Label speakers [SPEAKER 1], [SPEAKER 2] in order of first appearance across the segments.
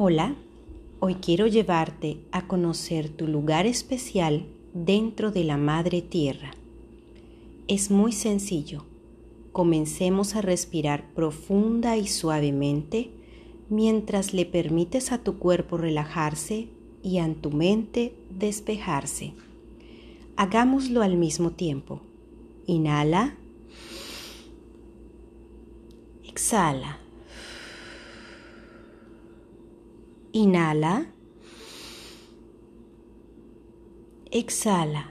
[SPEAKER 1] Hola, hoy quiero llevarte a conocer tu lugar especial dentro de la Madre Tierra. Es muy sencillo. Comencemos a respirar profunda y suavemente mientras le permites a tu cuerpo relajarse y a tu mente despejarse. Hagámoslo al mismo tiempo. Inhala. Exhala. Inhala. Exhala.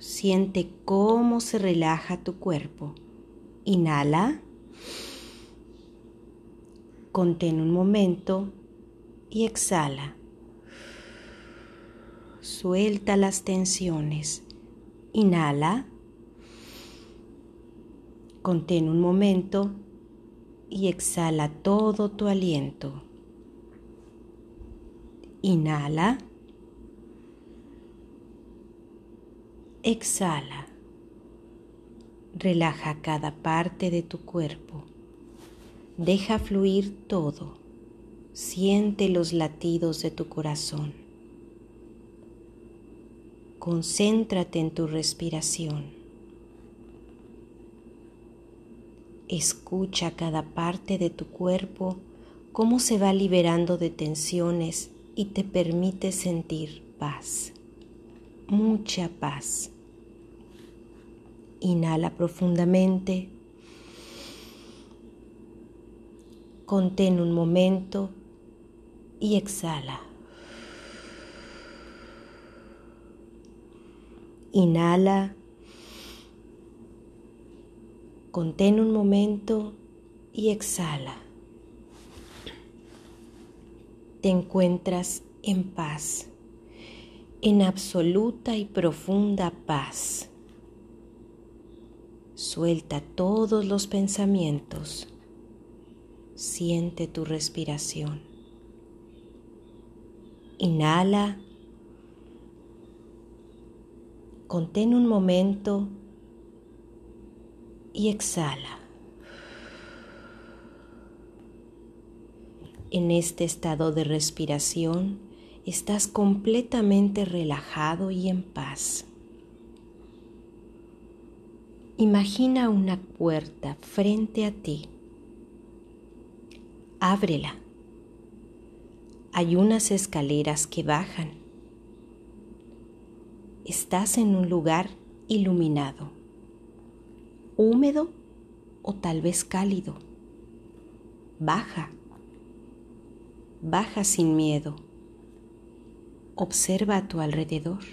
[SPEAKER 1] Siente cómo se relaja tu cuerpo. Inhala. Contén un momento y exhala. Suelta las tensiones. Inhala. Contén un momento y exhala todo tu aliento. Inhala. Exhala. Relaja cada parte de tu cuerpo. Deja fluir todo. Siente los latidos de tu corazón. Concéntrate en tu respiración. Escucha cada parte de tu cuerpo cómo se va liberando de tensiones y te permite sentir paz, mucha paz. Inhala profundamente. Contén un momento y exhala. Inhala. Contén un momento y exhala. Te encuentras en paz, en absoluta y profunda paz. Suelta todos los pensamientos. Siente tu respiración. Inhala. Contén un momento y exhala. En este estado de respiración estás completamente relajado y en paz. Imagina una puerta frente a ti. Ábrela. Hay unas escaleras que bajan. Estás en un lugar iluminado, húmedo o tal vez cálido. Baja. Baja sin miedo. Observa a tu alrededor.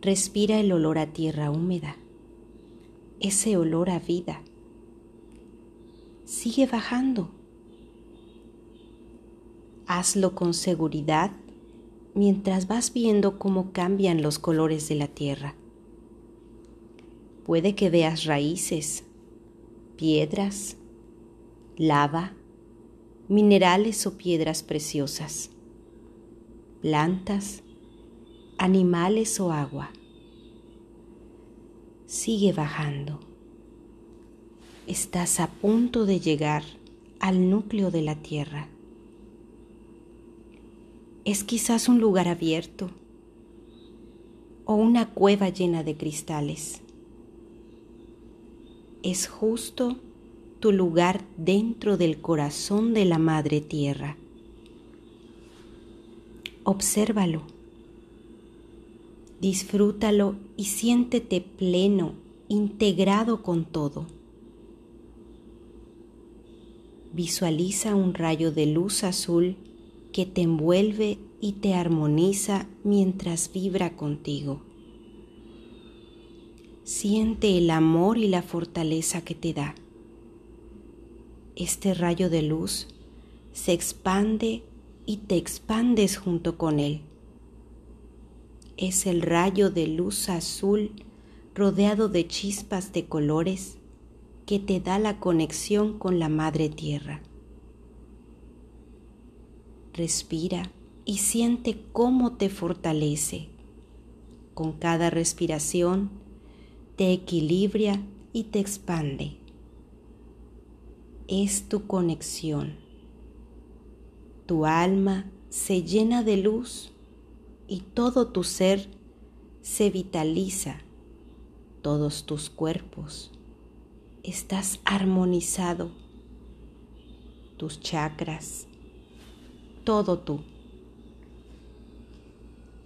[SPEAKER 1] Respira el olor a tierra húmeda ese olor a vida. Sigue bajando. Hazlo con seguridad mientras vas viendo cómo cambian los colores de la tierra. Puede que veas raíces, piedras, lava, minerales o piedras preciosas, plantas, animales o agua sigue bajando. Estás a punto de llegar al núcleo de la Tierra. Es quizás un lugar abierto o una cueva llena de cristales. Es justo tu lugar dentro del corazón de la Madre Tierra. Obsérvalo Disfrútalo y siéntete pleno, integrado con todo. Visualiza un rayo de luz azul que te envuelve y te armoniza mientras vibra contigo. Siente el amor y la fortaleza que te da. Este rayo de luz se expande y te expandes junto con él es el rayo de luz azul rodeado de chispas de colores que te da la conexión con la Madre Tierra. Respira y siente cómo te fortalece. Con cada respiración te equilibra y te expande. Es tu conexión, Tu alma se llena de luz y todo tu ser se vitaliza, todos tus cuerpos. Estás armonizado, tus chakras, todo tú.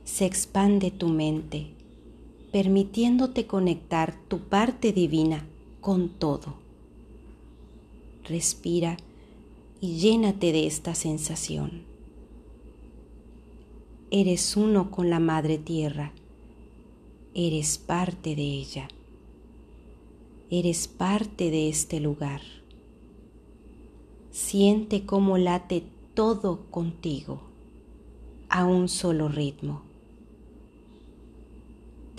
[SPEAKER 1] Se expande tu mente, permitiéndote conectar tu parte divina con todo. Respira y llénate de esta sensación. Eres uno con la Madre Tierra. Eres parte de ella. Eres parte de este lugar. Siente cómo late todo contigo a un solo ritmo.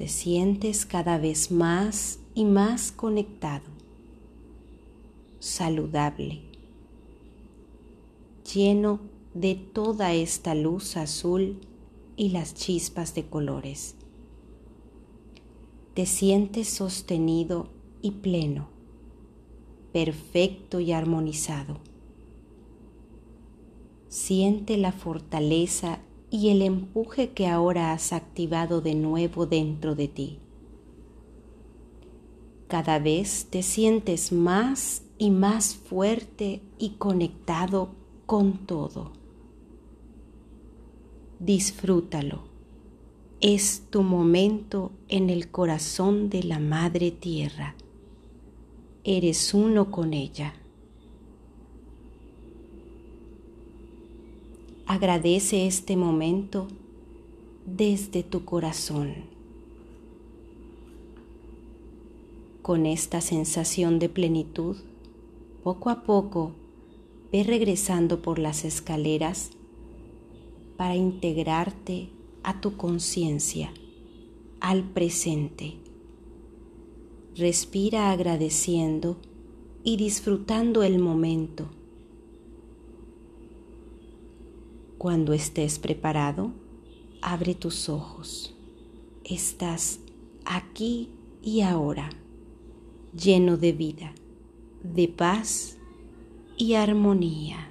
[SPEAKER 1] Te sientes cada vez más y más conectado, saludable, lleno de toda esta luz azul y las chispas de colores. Te sientes sostenido y pleno, perfecto y armonizado. Siente la fortaleza y el empuje que ahora has activado de nuevo dentro de ti. Cada vez te sientes más y más fuerte y conectado con todo disfrútalo. Es tu momento en el corazón de la Madre Tierra. Eres uno con ella. Agradece este momento desde tu corazón. Con esta sensación de plenitud, poco a poco ve regresando por las escaleras para integrarte a tu conciencia, al presente. Respira agradeciendo y disfrutando el momento. Cuando estés preparado, abre tus ojos. Estás aquí y ahora, lleno de vida, de paz y armonía.